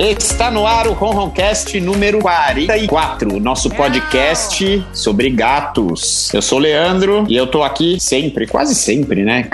Está no ar o Ronroncast número 44, nosso podcast sobre gatos. Eu sou o Leandro e eu tô aqui sempre, quase sempre, né?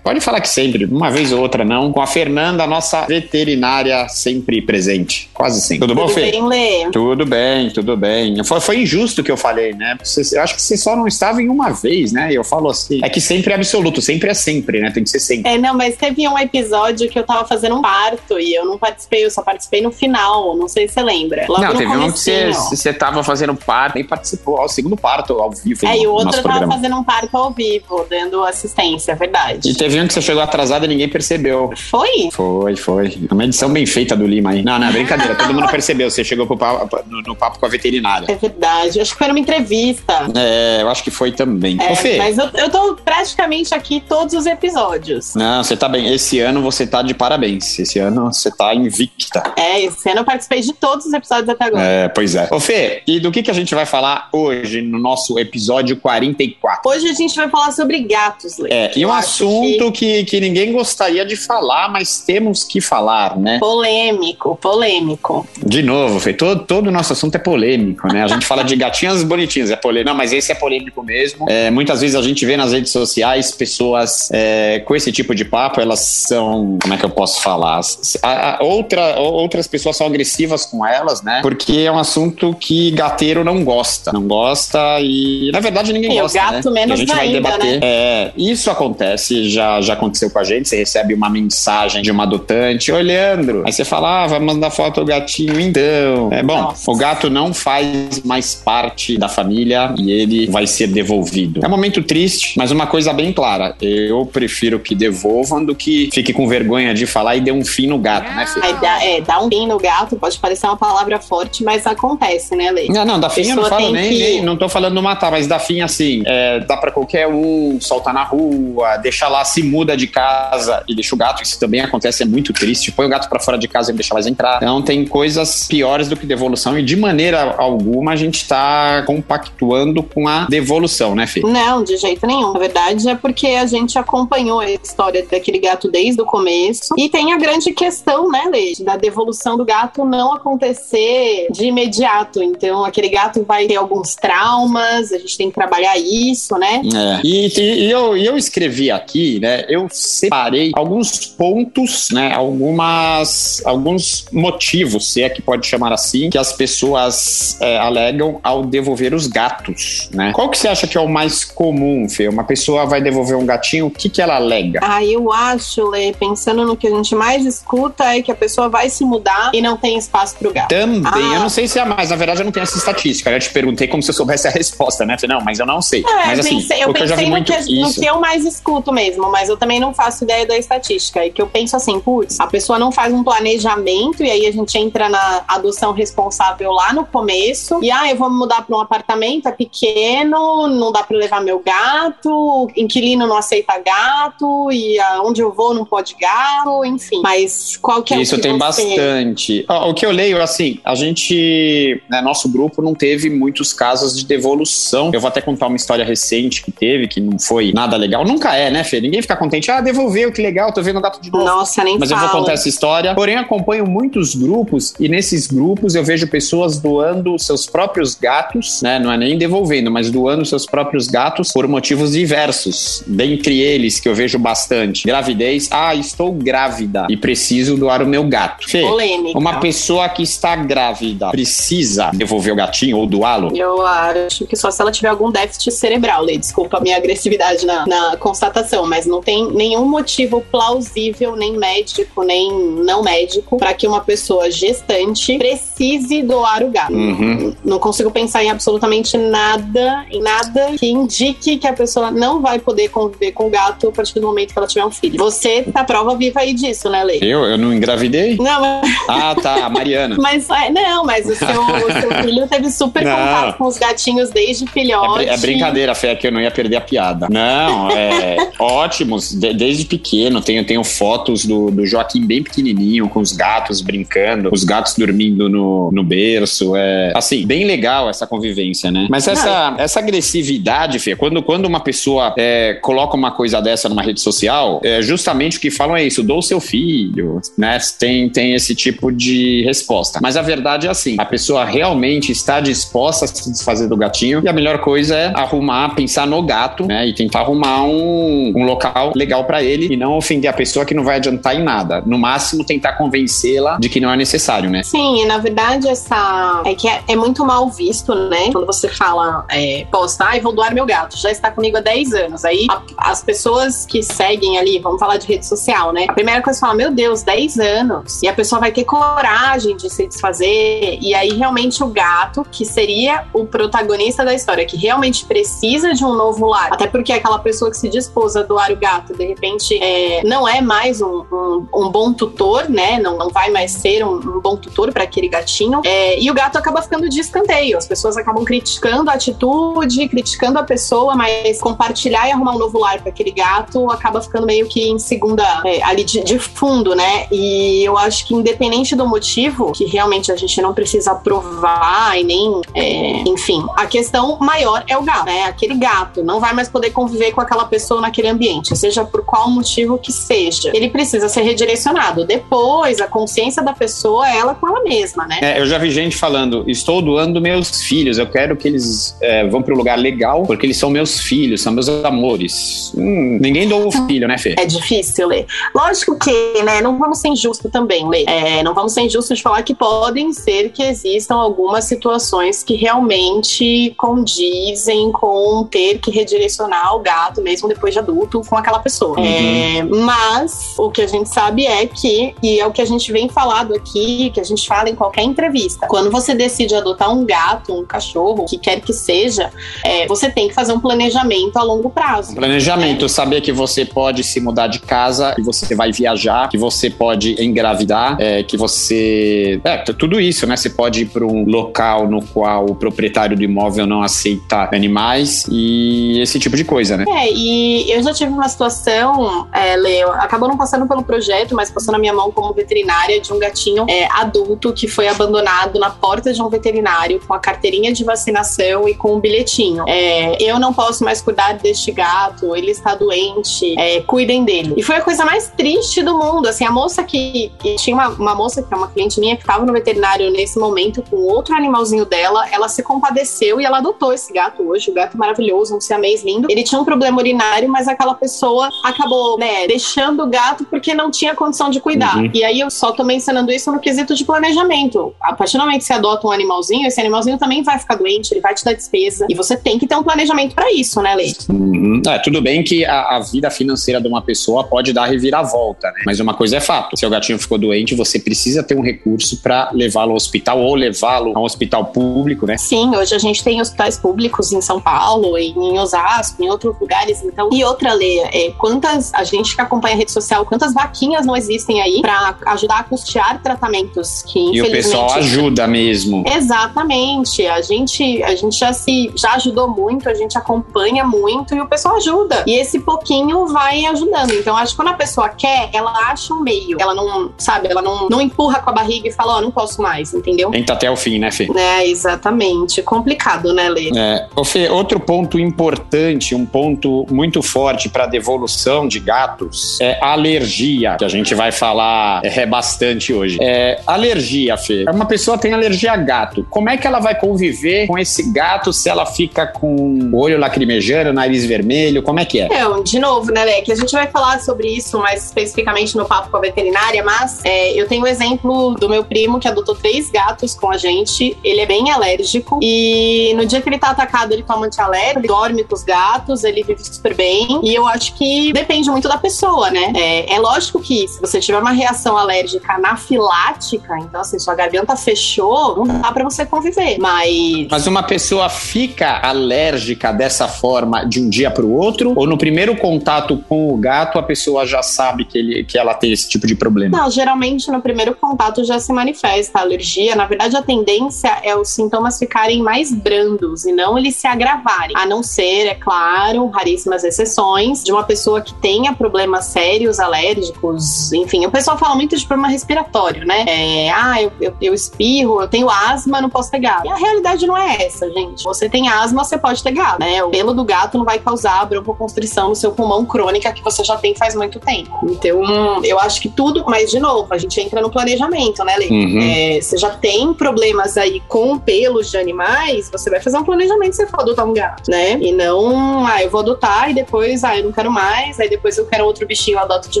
Pode falar que sempre, uma vez ou outra não, com a Fernanda, nossa veterinária sempre presente. Quase sempre. Tudo bom, Fê? Tudo bem, Lê? Tudo bem, tudo bem. Foi, foi injusto o que eu falei, né? Você, eu acho que você só não estava em uma vez, né? E eu falo assim, é que sempre é absoluto, sempre é sempre, né? Tem que ser sempre. É, não, mas teve um episódio que eu tava fazendo um parto e eu não participei, eu só participei no final, não sei se você lembra. Logo não, teve um que você, você tava fazendo parto e participou ao segundo parto ao vivo. É, e o outro tava programa. fazendo um parto ao vivo, dando assistência, é verdade. E teve um que você chegou atrasado e ninguém percebeu. Foi? Foi, foi. Uma edição bem feita do Lima aí. Não, não, é brincadeira, todo mundo percebeu. Você chegou pro papo, no, no, papo com a veterinária. É verdade, acho que foi numa entrevista. É, eu acho que foi também. É, Ô, Fê, mas eu, eu tô praticamente aqui todos os episódios. Não, você tá bem. Esse ano você tá de parabéns. Esse ano você tá invicta. É, esse eu participei de todos os episódios até agora. É, pois é. Ô Fê, e do que, que a gente vai falar hoje no nosso episódio 44? Hoje a gente vai falar sobre gatos, Lê. É, e um assunto que... que... Que, ninguém gostaria de falar, mas temos que falar, né? Polêmico, polêmico. De novo, Fê, todo, todo o nosso assunto é polêmico, né? A gente fala de gatinhas bonitinhas, é polêmico. Não, mas esse é polêmico mesmo. É, muitas vezes a gente vê nas redes sociais pessoas é, com esse tipo de papo, elas são, como é que eu posso falar? A, a, outra, outras pessoas são agressivas com elas, né? Porque é um assunto que gateiro não gosta. Não gosta e, na verdade, ninguém e gosta. O gato né? menos a gente ainda, vai debater. Né? É, isso acontece, já, já aconteceu com a gente. Você recebe uma mensagem de uma adotante: Oi, Leandro. Aí você fala: Ah, vai mandar foto do gatinho, então. É bom, Nossa. o gato não faz mais parte da família e ele vai ser devolvido. É um momento triste, mas uma coisa bem clara: eu prefiro que devolvam do que fique com vergonha de falar e dê um fim no gato, né, Fê? É, dá, é, dar um no gato pode parecer uma palavra forte, mas acontece, né, Lei? Não, não, da fim eu não falo nem, que... nem, não tô falando matar, mas da fim assim, é, dá pra qualquer um, soltar na rua, deixar lá, se muda de casa e deixa o gato, isso também acontece, é muito triste, põe o gato pra fora de casa e deixa mais entrar. Então tem coisas piores do que devolução e de maneira alguma a gente tá compactuando com a devolução, né, Fê? Não, de jeito nenhum. Na verdade é porque a gente acompanhou a história daquele gato desde o começo e tem a grande questão, né, Leite, da devolução do gato não acontecer de imediato. Então, aquele gato vai ter alguns traumas, a gente tem que trabalhar isso, né? É. E, e, eu, eu escrevi aqui, né? Eu separei alguns pontos, né? Algumas, alguns motivos, se é que pode chamar assim, que as pessoas é, alegam ao devolver os gatos, né? Qual que você acha que é o mais comum, Fê? Uma pessoa vai devolver um gatinho, o que, que ela alega? Ah, eu acho, Lê, pensando no que a gente mais escuta, é que a pessoa vai se mudar e não tem espaço pro gato. Também, ah. eu não sei se é mais, na verdade eu não tenho essa estatística. Eu te perguntei como se eu soubesse a resposta, né? Não, mas eu não sei. É, mas assim, pensei, eu pensei eu no, que, no que eu mais escuto mesmo, mas eu também não faço ideia da estatística. E que eu penso assim, putz, a pessoa não faz um planejamento e aí a gente entra na adoção responsável lá no começo. E ah, eu vou mudar para um apartamento, é pequeno, não dá para levar meu gato, inquilino não aceita gato, e aonde eu vou não pode gato, enfim. Mas qual que é Isso o que tem você... bastante. O que eu leio, assim, a gente, né, nosso grupo não teve muitos casos de devolução. Eu vou até contar uma história recente que teve, que não foi nada legal. Nunca é, né, Fê? Ninguém fica contente. Ah, devolveu, que legal, tô vendo o gato de novo. Nossa, nem Mas fala. eu vou contar essa história. Porém, acompanho muitos grupos e nesses grupos eu vejo pessoas doando seus próprios gatos, né? Não é nem devolvendo, mas doando seus próprios gatos por motivos diversos. Dentre eles, que eu vejo bastante. Gravidez. Ah, estou grávida e preciso doar o meu gato. Fê, Polêmica. uma pessoa que está grávida precisa devolver o gatinho ou doá-lo? Eu acho que só se ela tiver algum déficit cerebral, Lê. Desculpa a minha agressividade na, na constatação, mas não tem nenhum motivo plausível, nem médico, nem não médico, para que uma pessoa gestante precise doar o gato. Uhum. Não consigo pensar em absolutamente nada, em nada que indique que a pessoa não vai poder conviver com o gato a partir do momento que ela tiver um filho. Você tá prova viva aí disso, né, Lê? Eu? Eu não engravidei? Não, mas... Ah, tá, Mariana. mas, é, não, mas o seu, o seu filho teve super Não. contato com os gatinhos desde É, filhote. br- é brincadeira, Fé, que eu não ia perder a piada. Não, é ótimos, de- desde pequeno. Tenho, tenho fotos do, do Joaquim bem pequenininho, com os gatos brincando, os gatos dormindo no, no berço. É, assim, bem legal essa convivência, né? Mas essa, essa agressividade, Fê, quando, quando uma pessoa é, coloca uma coisa dessa numa rede social, é, justamente o que falam é isso, dou seu filho, né? Tem, tem esse tipo tipo de resposta. Mas a verdade é assim: a pessoa realmente está disposta a se desfazer do gatinho e a melhor coisa é arrumar, pensar no gato, né? E tentar arrumar um, um local legal para ele e não ofender a pessoa que não vai adiantar em nada. No máximo, tentar convencê-la de que não é necessário, né? Sim, e na verdade, essa. É que é, é muito mal visto, né? Quando você fala, é, posta, ah, vou doar meu gato, já está comigo há 10 anos. Aí a, as pessoas que seguem ali, vamos falar de rede social, né? A primeira coisa que fala, meu Deus, 10 anos. E a pessoa vai ter coragem de se desfazer. E aí, realmente, o gato, que seria o protagonista da história, que realmente precisa de um novo lar. Até porque aquela pessoa que se dispôs a doar o gato, de repente, é, não é mais um, um, um, bom tutor, né? Não, não vai mais ser um, um bom tutor para aquele gatinho. É, e o gato acaba ficando de escanteio. As pessoas acabam criticando a atitude, criticando a pessoa, mas compartilhar e arrumar um novo lar para aquele gato acaba ficando meio que em segunda, é, ali de, de, fundo, né? E eu acho que independente do motivo, que realmente a gente não precisa provar e nem, é, enfim, a questão maior é o gato, né? Aquele gato não vai mais poder conviver com aquela pessoa naquele ambiente, seja por qual motivo que seja. Ele precisa ser redirecionado. Depois, a consciência da pessoa é ela com ela mesma, né? É, eu já vi gente falando: estou doando meus filhos, eu quero que eles é, vão para um lugar legal, porque eles são meus filhos, são meus amores. Hum, ninguém doa o filho, né, Fê? É difícil, Lê. Lógico que, né, não vamos ser injustos também, Lê. É, não vamos ser injustos de falar que podem ser que existam algumas situações que realmente condizem com ter que redirecionar o gato, mesmo depois de adulto, com aquela pessoa. Uhum. É, mas o que a gente sabe é que, e é o que a gente vem falado aqui, que a gente fala em qualquer entrevista, quando você decide adotar um gato, um cachorro, o que quer que seja, é, você tem que fazer um planejamento a longo prazo. Planejamento, né? saber que você pode se mudar de casa, que você vai viajar, que você pode engravidar, é, que você. É, tudo isso, né? Você pode ir para um local no qual o proprietário do imóvel não aceita animais e esse tipo de coisa, né? É, e eu já tive uma situação, é, Leo, acabou não passando pelo projeto, mas passou na minha mão como veterinária de um gatinho é, adulto que foi abandonado na porta de um veterinário com a carteirinha de vacinação e com um bilhetinho. É, eu não posso mais cuidar deste gato, ele está doente, é, cuidem dele. E foi a coisa mais triste do mundo. Assim, a moça que, tinha uma, uma moça que é uma cliente minha que estava no veterinário nesse momento com outro animalzinho dela, ela se compadeceu e ela adotou esse gato hoje. O gato maravilhoso, um siamês lindo. Ele tinha um problema urinário, mas aquela pessoa acabou, né, deixando o gato porque não tinha condição de cuidar. Uhum. E aí eu só tô mencionando isso no quesito de planejamento. A partir do momento que você adota um animalzinho, esse animalzinho também vai ficar doente, ele vai te dar despesa. E você tem que ter um planejamento para isso, né, Leite? Uhum. É, tudo bem que a, a, vida financeira de uma pessoa pode dar reviravolta, né? Mas uma coisa é fato: se o gatinho ficou doente, você precisa ter um recurso para levá-lo ao hospital ou levá-lo a um hospital público, né? Sim, hoje a gente tem hospitais públicos em São Paulo, em Osasco, em outros lugares. Então, e outra lei, é, quantas a gente que acompanha a rede social, quantas vaquinhas não existem aí para ajudar a custear tratamentos que e infelizmente. E o pessoal ajuda mesmo. Exatamente. A gente, a gente já se já ajudou muito, a gente acompanha muito e o pessoal ajuda. E esse pouquinho vai ajudando. Então, acho que quando a pessoa quer, ela acha um meio. Ela não, sabe, ela não, não empurra com a barriga e fala, ó, oh, não posso mais, entendeu? Tenta até o fim, né, Fê? É, exatamente. Complicado, né, Lê? É. Ô, Fê, outro ponto importante, um ponto muito forte para devolução de gatos é a alergia, que a gente vai falar é, bastante hoje. É, alergia, Fê. Uma pessoa tem alergia a gato. Como é que ela vai conviver com esse gato se ela fica com o olho lacrimejando, nariz vermelho? Como é que é? É, de novo, né, Lê, que a gente vai falar sobre isso mais especificamente no papo com a veterinária, mas é, eu tenho o exemplo do meu primo que adotou três gatos com a gente. Ele é bem alérgico e no dia que ele tá atacado, ele toma antialérgico, dorme com os gatos, ele vive super bem. E eu acho que depende muito da pessoa, né? É, é lógico que se você tiver uma reação alérgica anafilática, então assim, sua garganta fechou, não dá pra você conviver. Mas. Mas uma pessoa fica alérgica dessa forma de um dia pro outro? Ou no primeiro contato com o gato, a pessoa já sabe que, ele, que ela tem esse tipo de problema? Não, geralmente no primeiro contato já se manifesta a alergia. Na verdade, a tendência é os sintomas ficarem mais brandos e não eles se agravarem. A não ser, é claro, raríssimas exceções, de uma pessoa que tenha problemas sérios, alérgicos, enfim. O pessoal fala muito de problema respiratório, né? É, ah, eu, eu, eu espirro, eu tenho asma, não posso ter gato. E a realidade não é essa, gente. Você tem asma, você pode ter gato, né? O pelo do gato não vai causar broncoconstrição no seu pulmão crônica que você já tem faz muito tempo. Então, eu acho que tudo, mas de novo, a gente entra no planejamento, né, Lê? Uhum. É, você já tem problemas aí com pelos de animais, você vai fazer um planejamento se você for adotar um gato, né? E não, ah, eu vou adotar e depois, ah, eu não quero mais, aí depois eu quero outro bichinho, eu adoto de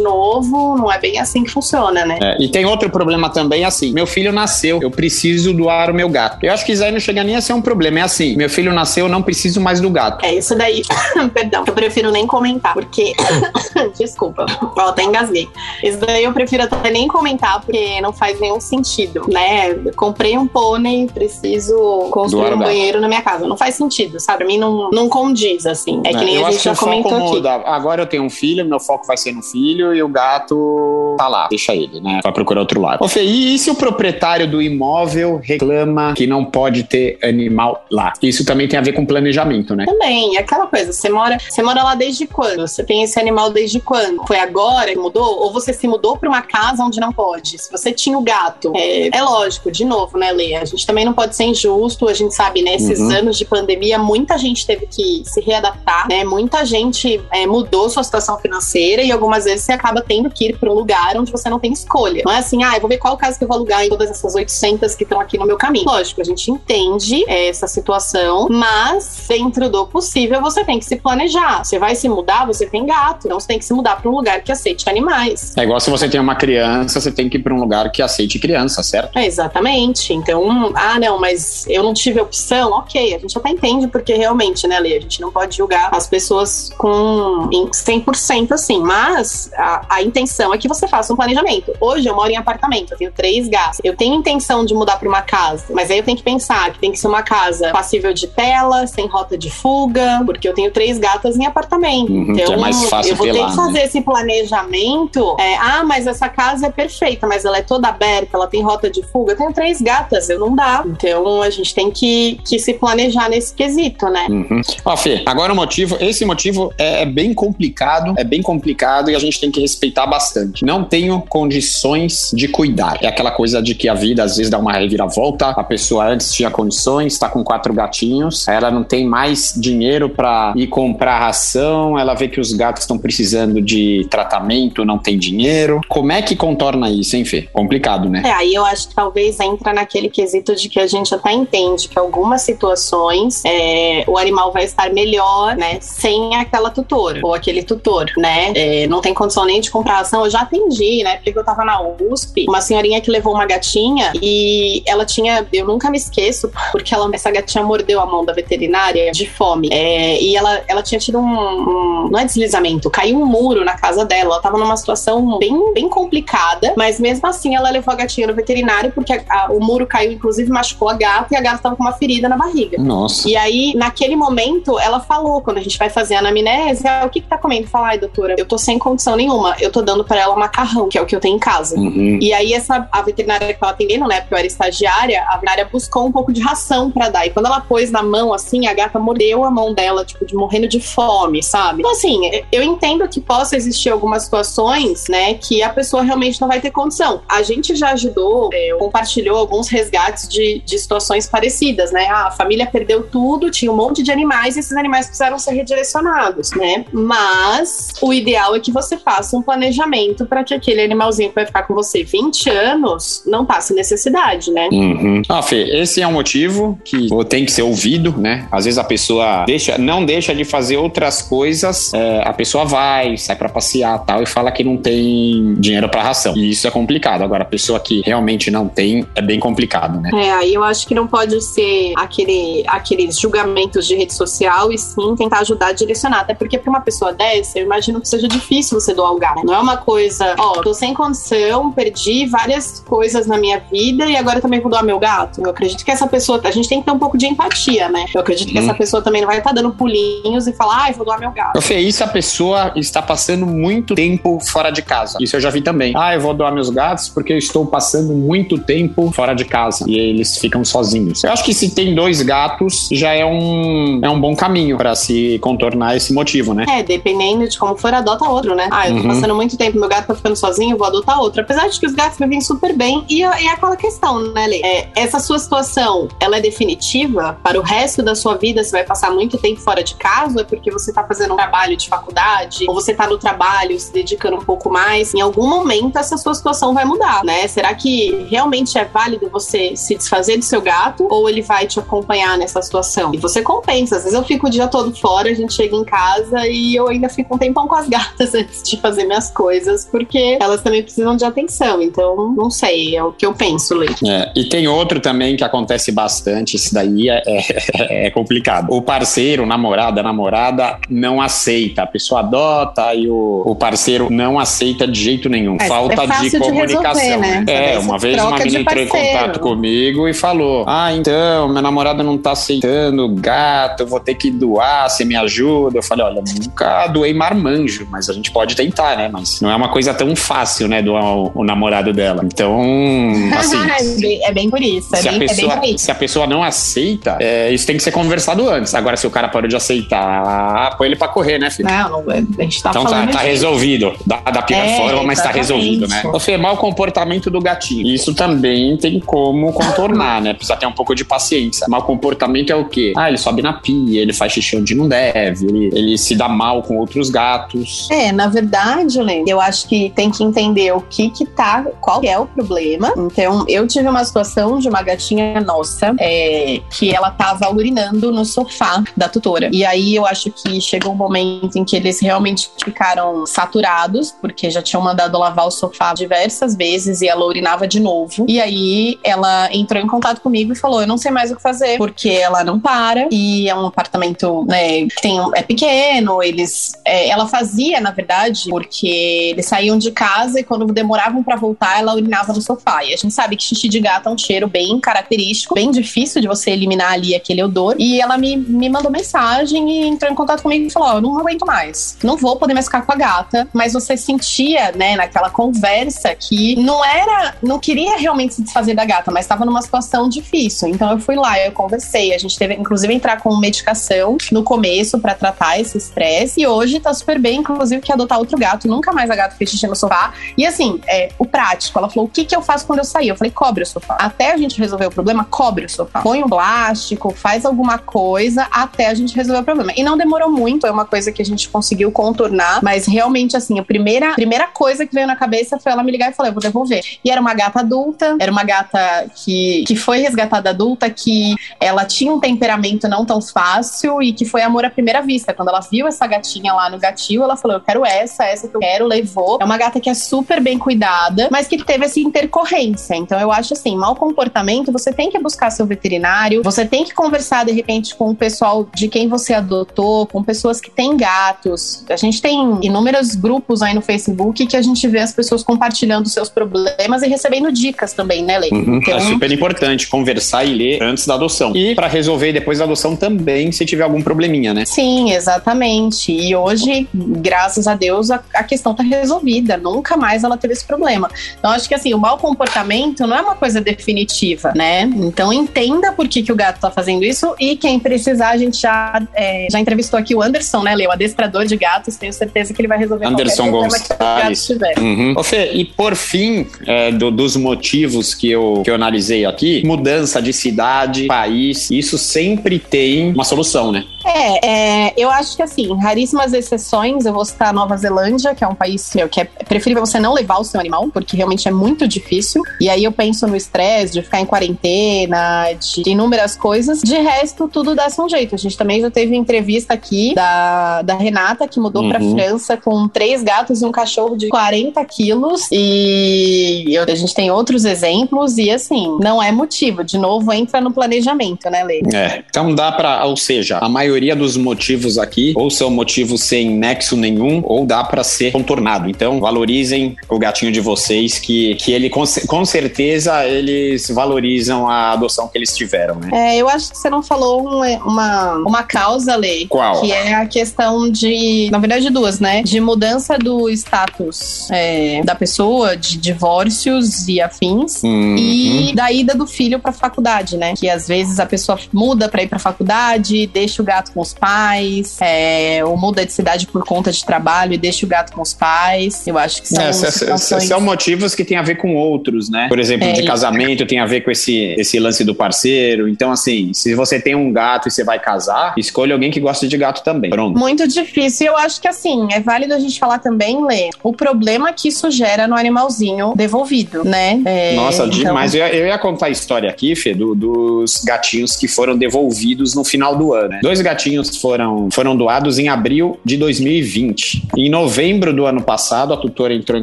novo. Não é bem assim que funciona, né? É, e tem outro problema também, assim, meu filho nasceu, eu preciso doar o meu gato. Eu acho que isso aí não chega nem a ser um problema, é assim, meu filho nasceu, eu não preciso mais do gato. É, isso daí, perdão, eu prefiro nem comentar, porque, desculpa, ó, até engasguei. Isso daí eu prefiro até nem comentar, porque não faz nenhum sentido, né? Eu comprei um pônei, preciso construir um banheiro na minha casa. Não faz sentido, sabe? A mim não, não condiz, assim. É que nem a gente já comentou aqui. Muda. Agora eu tenho um filho, meu foco vai ser no filho e o gato tá lá. Deixa ele, né? Vai procurar outro lado. Ô, Fê, e se o proprietário do imóvel reclama que não pode ter animal lá? Isso também tem a ver com planejamento, né? Também. É aquela coisa, você mora, você mora lá desde quando? Você tem esse animal desde quando? Foi agora que mudou? Ou você se mudou pra uma casa onde não pode? Se você tinha o gato, é, é lógico, de novo, né, Lê? A gente também não pode ser injusto. A gente sabe, nesses né, uhum. anos de pandemia, muita gente teve que se readaptar, né? Muita gente é, mudou sua situação financeira e algumas vezes você acaba tendo que ir para um lugar onde você não tem escolha. Não é assim, ah, eu vou ver qual casa que eu vou alugar em todas essas 800 que estão aqui no meu caminho. Lógico, a gente entende é, essa situação, mas dentro do possível você tem que se planejar. Você vai se mudar, você tem gato, então você tem que se mudar para um lugar que aceite animais. É igual se você tem uma criança, você tem que para um lugar que aceite criança, certo? É, exatamente. Então, ah, não, mas eu não tive opção. Ok, a gente até entende porque realmente, né, Lê, a gente não pode julgar as pessoas com 100% assim, mas a, a, intenção é que você faça um planejamento. Hoje eu moro em apartamento, eu tenho três gatos. Eu tenho intenção de mudar para uma casa, mas aí eu tenho que pensar que tem que ser uma casa passível de tela, sem rota de fuga, porque eu tenho três gatas em apartamento. Uhum, então, é mais fácil eu vou ter que fazer né? esse planejamento. É, ah, mas essa casa é perfeita, mas ela é toda aberta, ela tem rota de fuga. Eu tenho três gatas, eu não dá. Então a gente tem que, que se planejar nesse quesito, né? Uhum. Ó, Fê, agora o motivo, esse motivo é, é bem complicado, é bem complicado e a gente tem que respeitar bastante. Não tenho condições de cuidar. É aquela coisa de que a vida às vezes dá uma reviravolta, a pessoa antes tinha condições, tá com quatro gatinhos, ela não tem mais dinheiro para ir comprar ração, ela vê que os gatos estão precisando de tratamento, não tem dinheiro. Como é que contorna isso, hein, Fê? Complicado, né? É, aí eu acho que talvez entra naquele quesito de que a gente até entende que algumas situações é, o animal vai estar melhor, né, sem aquela tutora ou aquele tutor, né? É, não tem condição nem de comprar ração. Eu já atendi, né? Porque eu tava na USP, uma senhorinha que levou uma gatinha e ela tinha, eu nunca me esqueço, porque ela, essa gatinha mordeu a mão da veterinária de fome. É, e ela, ela tinha tido um, um, não é deslizamento, caiu um muro na casa dela. Ela tava numa situação bem, bem complicada, mas mesmo assim ela levou a gatinha no veterinário porque a, a, o muro caiu, inclusive machucou a gata e a gata tava com uma ferida na barriga. Nossa. E aí, naquele momento, ela falou, quando a gente vai fazer a anamnese, ah, o que que tá comendo? Fala, ai, doutora, eu tô sem condição nenhuma, eu tô dando para ela macarrão, que é o que eu tenho em casa. Uhum. E aí, essa, a veterinária que tava atendendo, né, porque eu era estagiária, a veterinária buscou um pouco de ração para dar. E quando ela pôs na mão, assim, a gata mordeu a mão dela, tipo, de morrendo de fome, sabe? Então, assim, eu entendo que possa existir algumas situações, né, que a pessoa realmente não vai ter condição. A gente já ajudou, é, compartilhou alguns resgates de, de situações parecidas, né? Ah, a família perdeu tudo, tinha um monte de animais e esses animais precisaram ser redirecionados, né? Mas o ideal é que você faça um planejamento para que aquele animalzinho que vai ficar com você 20 anos não passe necessidade, né? Uhum. Ah, Fê, esse é um motivo que tem que ser ouvido, né? Às vezes a pessoa deixa, não deixa de fazer outras coisas, é, a pessoa vai, sai para passear tal e fala que não tem dinheiro para ração. E isso é complicado. Agora, a pessoa que realmente não tem, é bem complicado, né? É, aí eu acho que não pode ser aquele, aqueles julgamentos de rede social e sim tentar ajudar a direcionar. Até porque para uma pessoa dessa, eu imagino que seja difícil você doar o gato. Não é uma coisa, ó, tô sem condição, perdi várias coisas na minha vida e agora também vou doar meu gato. Eu acredito que essa pessoa, a gente tem que ter um pouco de empatia, né? Eu acredito que essa uhum. pessoa também não vai estar dando pulinhos e falar, ai, ah, vou doar meu gato. Fê, isso a pessoa está passando muito tempo fora de casa. Isso eu já vi também. Ah, eu vou doar meus gatos porque eu estou passando muito tempo fora de casa. E eles ficam sozinhos. Eu acho que se tem dois gatos, já é um, é um bom caminho para se contornar esse motivo, né? É, dependendo de como for, adota outro, né? Ah, eu tô uhum. passando muito tempo, meu gato tá ficando sozinho, vou adotar outro. Apesar de que os gatos vivem super bem. E é aquela questão, né, Lê? É, essa sua situação, ela é definitiva? Para o resto da sua vida, você vai passar muito tempo fora de casa? Ou é porque você tá fazendo um trabalho de faculdade? Ou você tá no trabalho, se dedicando um pouco mais? Em algum momento, essa sua situação situação vai mudar, né? Será que realmente é válido você se desfazer do seu gato ou ele vai te acompanhar nessa situação? E você compensa. Às vezes eu fico o dia todo fora, a gente chega em casa e eu ainda fico um tempão com as gatas antes de fazer minhas coisas, porque elas também precisam de atenção. Então, não sei, é o que eu penso, Leite. É, e tem outro também que acontece bastante, isso daí é, é, é complicado. O parceiro, o namorado, a namorada não aceita. A pessoa adota e o, o parceiro não aceita de jeito nenhum. É, Falta é de comunicação. Resolver, né? É, uma vez uma menina entrou em contato comigo e falou: Ah, então, meu namorado não tá aceitando gato, eu vou ter que doar, você me ajuda? Eu falei: Olha, nunca doei marmanjo, mas a gente pode tentar, né? Mas não é uma coisa tão fácil, né, doar o, o namorado dela. Então, assim. é, bem, é bem por isso. É se, bem, a pessoa, é bem se a pessoa não aceita, é, isso tem que ser conversado antes. Agora, se o cara parou de aceitar, põe ele pra correr, né, filho? Não, não a gente tá então tá, falando. Então tá, tá resolvido. Da, da pior é, forma, mas tá resolvido, né? O Fê, mau comportamento do gatinho. Isso também tem como contornar, né? Precisa ter um pouco de paciência. Mau comportamento é o quê? Ah, ele sobe na pia, ele faz xixi onde não deve, ele, ele se dá mal com outros gatos. É, na verdade, Len, eu acho que tem que entender o que que tá, qual é o problema. Então, eu tive uma situação de uma gatinha nossa, é, que ela tava urinando no sofá da tutora. E aí eu acho que chegou um momento em que eles realmente ficaram saturados, porque já tinham mandado lavar o sofá diversas vezes e ela urinava de novo. E aí ela entrou em contato comigo e falou: Eu não sei mais o que fazer, porque ela não para e é um apartamento, né, que tem, é pequeno. Eles, é, ela fazia, na verdade, porque eles saíam de casa e quando demoravam para voltar, ela urinava no sofá. E a gente sabe que xixi de gato é um cheiro bem característico, bem difícil de você eliminar ali aquele odor. E ela me, me mandou mensagem e entrou em contato comigo e falou: oh, Eu não aguento mais, não vou poder mais ficar com a gata. Mas você sentia, né, naquela conversa que não era, não queria realmente se desfazer da gata, mas estava numa situação difícil. Então eu fui lá, eu conversei. A gente teve, inclusive, entrar com medicação no começo para tratar esse estresse. E hoje tá super bem, inclusive, que adotar outro gato. Nunca mais a gata fez xixi no sofá. E assim, é, o prático, ela falou: o que, que eu faço quando eu sair? Eu falei: cobre o sofá. Até a gente resolver o problema, cobre o sofá. Põe um plástico, faz alguma coisa até a gente resolver o problema. E não demorou muito, é uma coisa que a gente conseguiu contornar, mas realmente, assim, a primeira, primeira coisa que veio na cabeça foi ela me ligar e falar: eu vou devolver. E era uma gata adulta, era uma gata que, que foi resgatada adulta, que ela tinha um temperamento não tão fácil e que foi amor à primeira vista. Quando ela viu essa gatinha lá no gatil, ela falou: Eu quero essa, essa que eu quero, levou. É uma gata que é super bem cuidada, mas que teve essa intercorrência. Então eu acho assim: mau comportamento, você tem que buscar seu veterinário, você tem que conversar de repente com o pessoal de quem você adotou, com pessoas que têm gatos. A gente tem inúmeros grupos aí no Facebook que a gente vê as pessoas compartilhando seus problemas e recebendo dicas também, né, Lei? Uhum. Então, é super importante conversar e ler antes da adoção. E para resolver depois da adoção também, se tiver algum probleminha, né? Sim, exatamente. E hoje, graças a Deus, a, a questão tá resolvida. Nunca mais ela teve esse problema. Então, acho que assim, o mau comportamento não é uma coisa definitiva, né? Então, entenda por que, que o gato tá fazendo isso e quem precisar, a gente já, é, já entrevistou aqui o Anderson, né, Leo? Adestrador de gatos. Tenho certeza que ele vai resolver Anderson Gonçalves. Uhum. Ô, Fê, e por fim, é, do, dos motivos que eu, que eu analisei aqui, mudança de cidade, país, isso sempre tem uma solução, né? É, é, eu acho que assim, raríssimas exceções, eu vou citar a Nova Zelândia, que é um país que é preferível você não levar o seu animal, porque realmente é muito difícil. E aí eu penso no estresse de ficar em quarentena, de inúmeras coisas. De resto, tudo dá um jeito. A gente também já teve entrevista aqui da, da Renata, que mudou uhum. pra França com três gatos e um cachorro de 40 quilos. E a gente tem outros exemplos, e assim, não é motivo. De novo, entra no planejamento, né, Lê? É, então dá pra, ou seja, a maioria maioria dos motivos aqui ou são motivos sem nexo nenhum ou dá para ser contornado. Então, valorizem o gatinho de vocês, que, que ele com, com certeza eles valorizam a adoção que eles tiveram, né? É, eu acho que você não falou uma, uma causa, Lei. Qual? Que é a questão de, na verdade, duas, né? De mudança do status é, da pessoa, de divórcios e afins, uhum. e da ida do filho para faculdade, né? Que às vezes a pessoa muda para ir para faculdade, deixa o gato gato com os pais, é, ou muda de cidade por conta de trabalho e deixa o gato com os pais. Eu acho que são, é, situações... são motivos que têm a ver com outros, né? Por exemplo, é, de casamento tem a ver com esse, esse lance do parceiro. Então, assim, se você tem um gato e você vai casar, escolha alguém que gosta de gato também. Pronto. Muito difícil. Eu acho que, assim, é válido a gente falar também, Lê, o problema que isso gera no animalzinho devolvido, né? É, Nossa, então... demais. Eu, eu, ia contar a história aqui, Fê, do, dos gatinhos que foram devolvidos no final do ano. Né? Dois gatinhos foram, foram doados em abril de 2020. Em novembro do ano passado, a tutora entrou em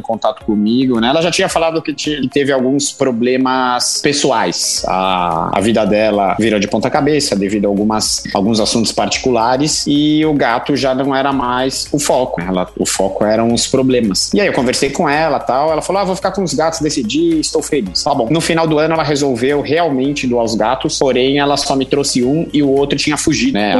contato comigo, né? Ela já tinha falado que, que teve alguns problemas pessoais. A, a vida dela virou de ponta cabeça devido a algumas, alguns assuntos particulares e o gato já não era mais o foco. Ela, o foco eram os problemas. E aí eu conversei com ela tal. Ela falou: ah, vou ficar com os gatos desse dia estou feliz. Tá bom. No final do ano ela resolveu realmente doar os gatos, porém ela só me trouxe um e o outro tinha fugido, né?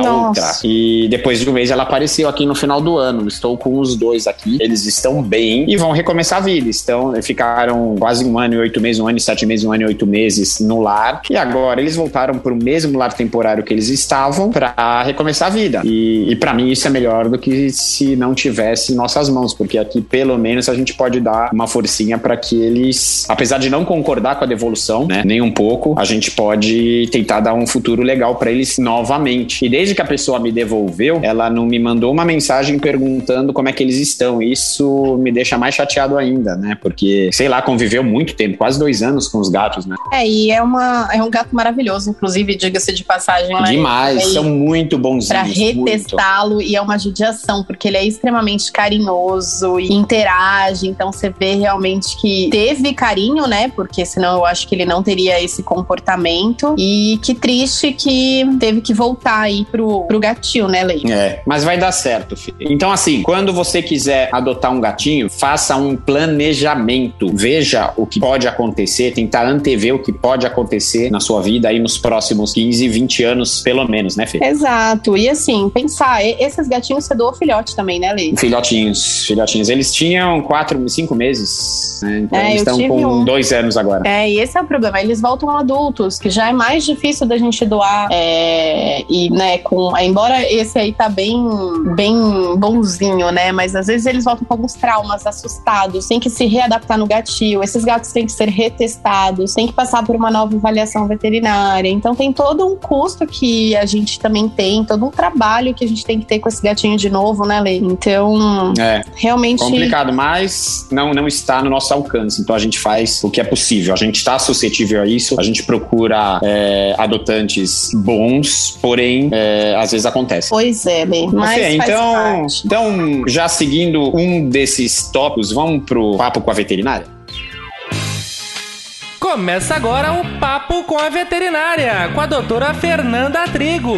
E depois de um mês ela apareceu aqui no final do ano. Estou com os dois aqui. Eles estão bem e vão recomeçar a vida. Estão, ficaram quase um ano e oito meses, um ano e sete meses, um ano e oito meses no lar. E agora eles voltaram para o mesmo lar temporário que eles estavam para recomeçar a vida. E, e para mim isso é melhor do que se não tivesse em nossas mãos, porque aqui pelo menos a gente pode dar uma forcinha para que eles, apesar de não concordar com a devolução, né, nem um pouco, a gente pode tentar dar um futuro legal para eles novamente. E desde que a pessoa me devolveu, ela não me mandou uma mensagem perguntando como é que eles estão. Isso me deixa mais chateado ainda, né? Porque, sei lá, conviveu muito tempo, quase dois anos com os gatos, né? É, e é, uma, é um gato maravilhoso, inclusive, diga-se de passagem. Né? Demais, são muito bonzinhos. Pra retestá-lo, e é uma judiação, porque ele é extremamente carinhoso e interage, então você vê realmente que teve carinho, né? Porque senão eu acho que ele não teria esse comportamento. E que triste que teve que voltar aí pro, pro gatinho, né, Lei? É, mas vai dar certo, filho. Então, assim, quando você quiser adotar um gatinho, faça um planejamento. Veja o que pode acontecer, tentar antever o que pode acontecer na sua vida aí nos próximos 15, 20 anos, pelo menos, né, Fê? Exato. E assim, pensar, esses gatinhos você doou filhote também, né, Lei? Filhotinhos, filhotinhos. Eles tinham quatro, cinco meses, né? Então é, eles estão com um... dois anos agora. É, e esse é o problema. Eles voltam adultos, que já é mais difícil da gente doar. É, e, né, com. Embora esse aí tá bem, bem bonzinho, né? Mas às vezes eles voltam com alguns traumas, assustados, tem que se readaptar no gatilho. Esses gatos têm que ser retestados, tem que passar por uma nova avaliação veterinária. Então tem todo um custo que a gente também tem, todo um trabalho que a gente tem que ter com esse gatinho de novo, né, Lei? Então, é, realmente. Complicado, mas não, não está no nosso alcance. Então a gente faz o que é possível. A gente está suscetível a isso, a gente procura é, adotantes bons, porém, é, às vezes acontece. Pois é, bem. Mas okay, então, então, já seguindo um desses tópicos, vamos pro papo com a veterinária? Começa agora o Papo com a Veterinária, com a doutora Fernanda Trigo.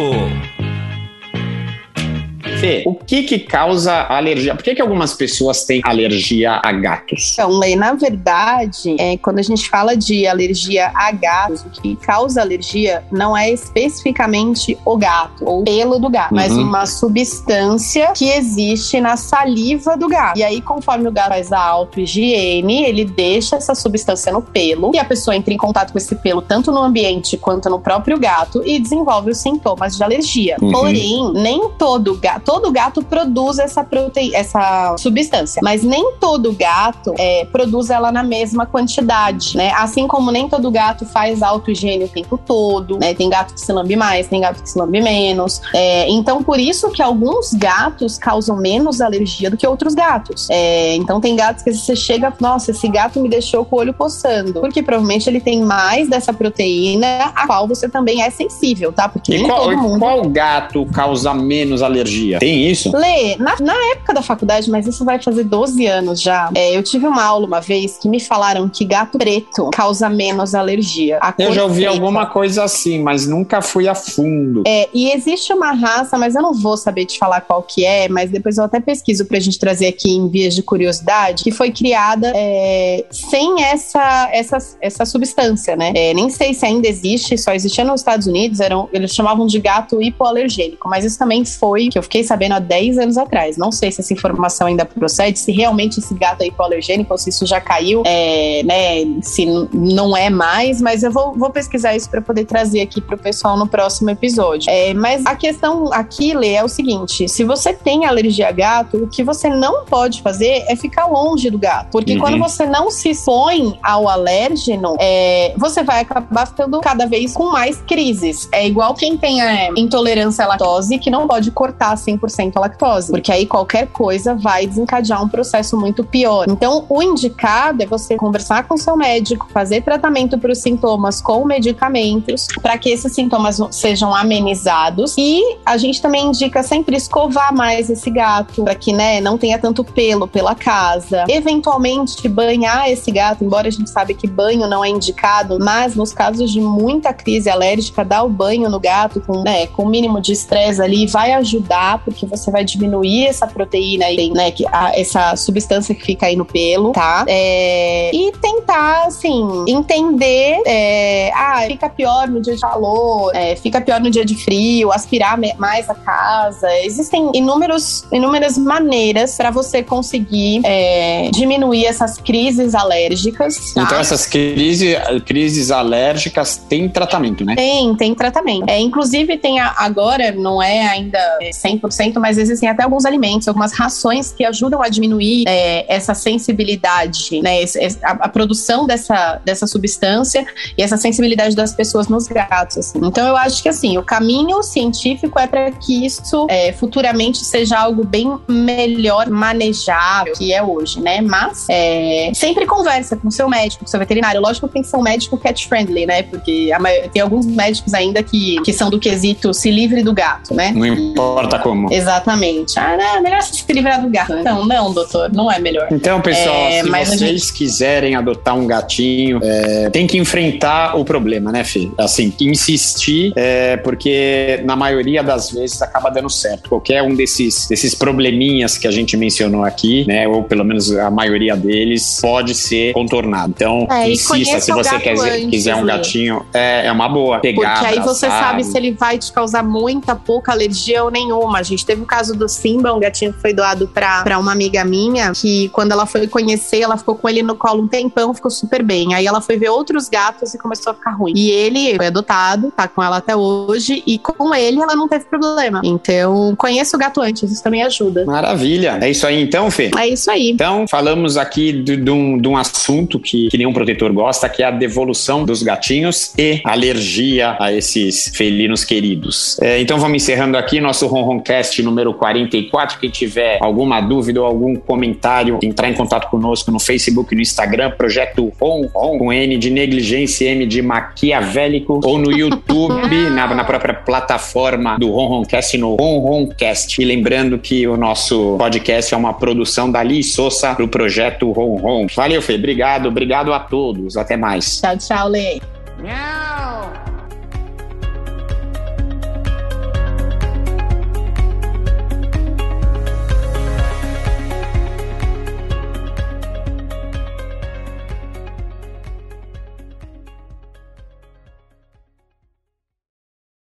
Fê, o que que causa alergia? Por que que algumas pessoas têm alergia a gatos? Então, Lei, na verdade, é, quando a gente fala de alergia a gatos, o que causa alergia não é especificamente o gato ou o pelo do gato, uhum. mas uma substância que existe na saliva do gato. E aí, conforme o gato faz a auto-higiene, ele deixa essa substância no pelo e a pessoa entra em contato com esse pelo tanto no ambiente quanto no próprio gato e desenvolve os sintomas de alergia. Uhum. Porém, nem todo gato todo gato produz essa proteína, essa substância, mas nem todo gato é, produz ela na mesma quantidade, né? Assim como nem todo gato faz auto-higiene o tempo todo, né? Tem gato que se lambe mais, tem gato que se lambe menos. É, então, por isso que alguns gatos causam menos alergia do que outros gatos. É, então, tem gatos que você chega, nossa, esse gato me deixou com o olho coçando, porque provavelmente ele tem mais dessa proteína a qual você também é sensível, tá? Porque e qual, mundo... qual gato causa menos alergia? Tem isso? Lê, na, na, época da faculdade, mas isso vai fazer 12 anos já, é, eu tive uma aula uma vez que me falaram que gato preto causa menos alergia. eu já ouvi preta. alguma coisa assim, mas nunca fui a fundo. É, e existe uma raça, mas eu não vou saber te falar qual que é, mas depois eu até pesquiso pra gente trazer aqui em vias de curiosidade, que foi criada é, sem essa, essa, essa substância, né? É, nem sei se ainda existe, só existia nos Estados Unidos, eram, eles chamavam de gato hipoalergênico, mas isso também foi, que eu fiquei sabendo há 10 anos atrás. Não sei se essa informação ainda procede, se realmente esse gato é hipoalergênico ou se isso já caiu, é, né? Se não é mais, mas eu vou, vou pesquisar isso para poder trazer aqui pro pessoal no próximo episódio. É, mas a questão aqui, Lê, é o seguinte: se você tem alergia a gato, o que você não pode fazer é ficar longe do gato. Porque uhum. quando você não se expõe ao alérgeno, é, você vai acabar ficando cada vez com mais crises. É igual quem tem é, intolerância à lactose que não pode cortar 100% a lactose, porque aí qualquer coisa vai desencadear um processo muito pior. Então, o indicado é você conversar com seu médico, fazer tratamento para os sintomas com medicamentos, para que esses sintomas sejam amenizados. E a gente também indica sempre escovar mais esse gato, para que né, não tenha tanto pelo pela casa. Eventualmente, banhar esse gato, embora a gente sabe que banho não é indicado, mas nos casos de muita crise alérgica, dar o banho no gato com, né, com o mínimo de estresse ali vai ajudar, porque você vai diminuir essa proteína aí, né, que, a, essa substância que fica aí no pelo, tá? É, e tentar, assim, entender, é, ah, fica pior no dia de calor, é, fica pior no dia de frio, aspirar mais a casa. Existem inúmeros, inúmeras maneiras para você conseguir é, diminuir essas crises alérgicas. Tá? Então, essas crise, crises alérgicas têm tratamento, né? Tem, tem tratamento. É, inclusive, tem a, agora, não é ainda 100%, mas existem até alguns alimentos, algumas rações que ajudam a diminuir é, essa sensibilidade, né? A, a, produção dessa, dessa substância e essa sensibilidade das pessoas nos gatos. Assim. Então, eu acho que assim, o caminho científico é para que isso é, futuramente seja algo bem melhor manejável que é hoje, né? Mas é, sempre conversa com seu médico, com seu veterinário. Lógico que tem que ser um médico cat friendly, né? Porque a, tem alguns médicos ainda que, que são do quesito se livre do gato, né? Não importa como. Exatamente. Ah, não, é melhor se livrar do gato. Então, não, doutor, não é melhor. Então, pessoal, é, se vocês gente... quiserem adotar um gatinho, é, tem que enfrentar o problema, né, Fê? Assim, insistir, é, porque na maioria das vezes acaba dando certo. Qualquer um desses, desses probleminhas que a gente mencionou aqui, né, ou pelo menos a maioria deles, pode ser contornado. Então, é, insista, se você quer, antes, quiser um gatinho, é, é uma boa. Pegar, porque aí você sabe se ele vai te causar muita, pouca alergia ou nenhuma. Gente teve o caso do Simba, um gatinho que foi doado pra, pra uma amiga minha, que quando ela foi conhecer, ela ficou com ele no colo um tempão, ficou super bem. Aí ela foi ver outros gatos e começou a ficar ruim. E ele foi adotado, tá com ela até hoje, e com ele ela não teve problema. Então, conheça o gato antes, isso também ajuda. Maravilha. É isso aí então, Fê? É isso aí. Então, falamos aqui de, de, um, de um assunto que, que nenhum protetor gosta, que é a devolução dos gatinhos e alergia a esses felinos queridos. É, então, vamos encerrando aqui nosso Ronroncast número 44. Quem tiver alguma dúvida ou algum comentário, entrar em contato conosco no Facebook, no Instagram, Projeto Ronron, com N de negligência, M de maquiavélico, ou no YouTube, na, na própria plataforma do Ronroncast, no Ronroncast. E lembrando que o nosso podcast é uma produção da Liz Souza do Projeto Ronron. Valeu, Fê. Obrigado. Obrigado a todos. Até mais. Tchau, tchau, Lê. Miau.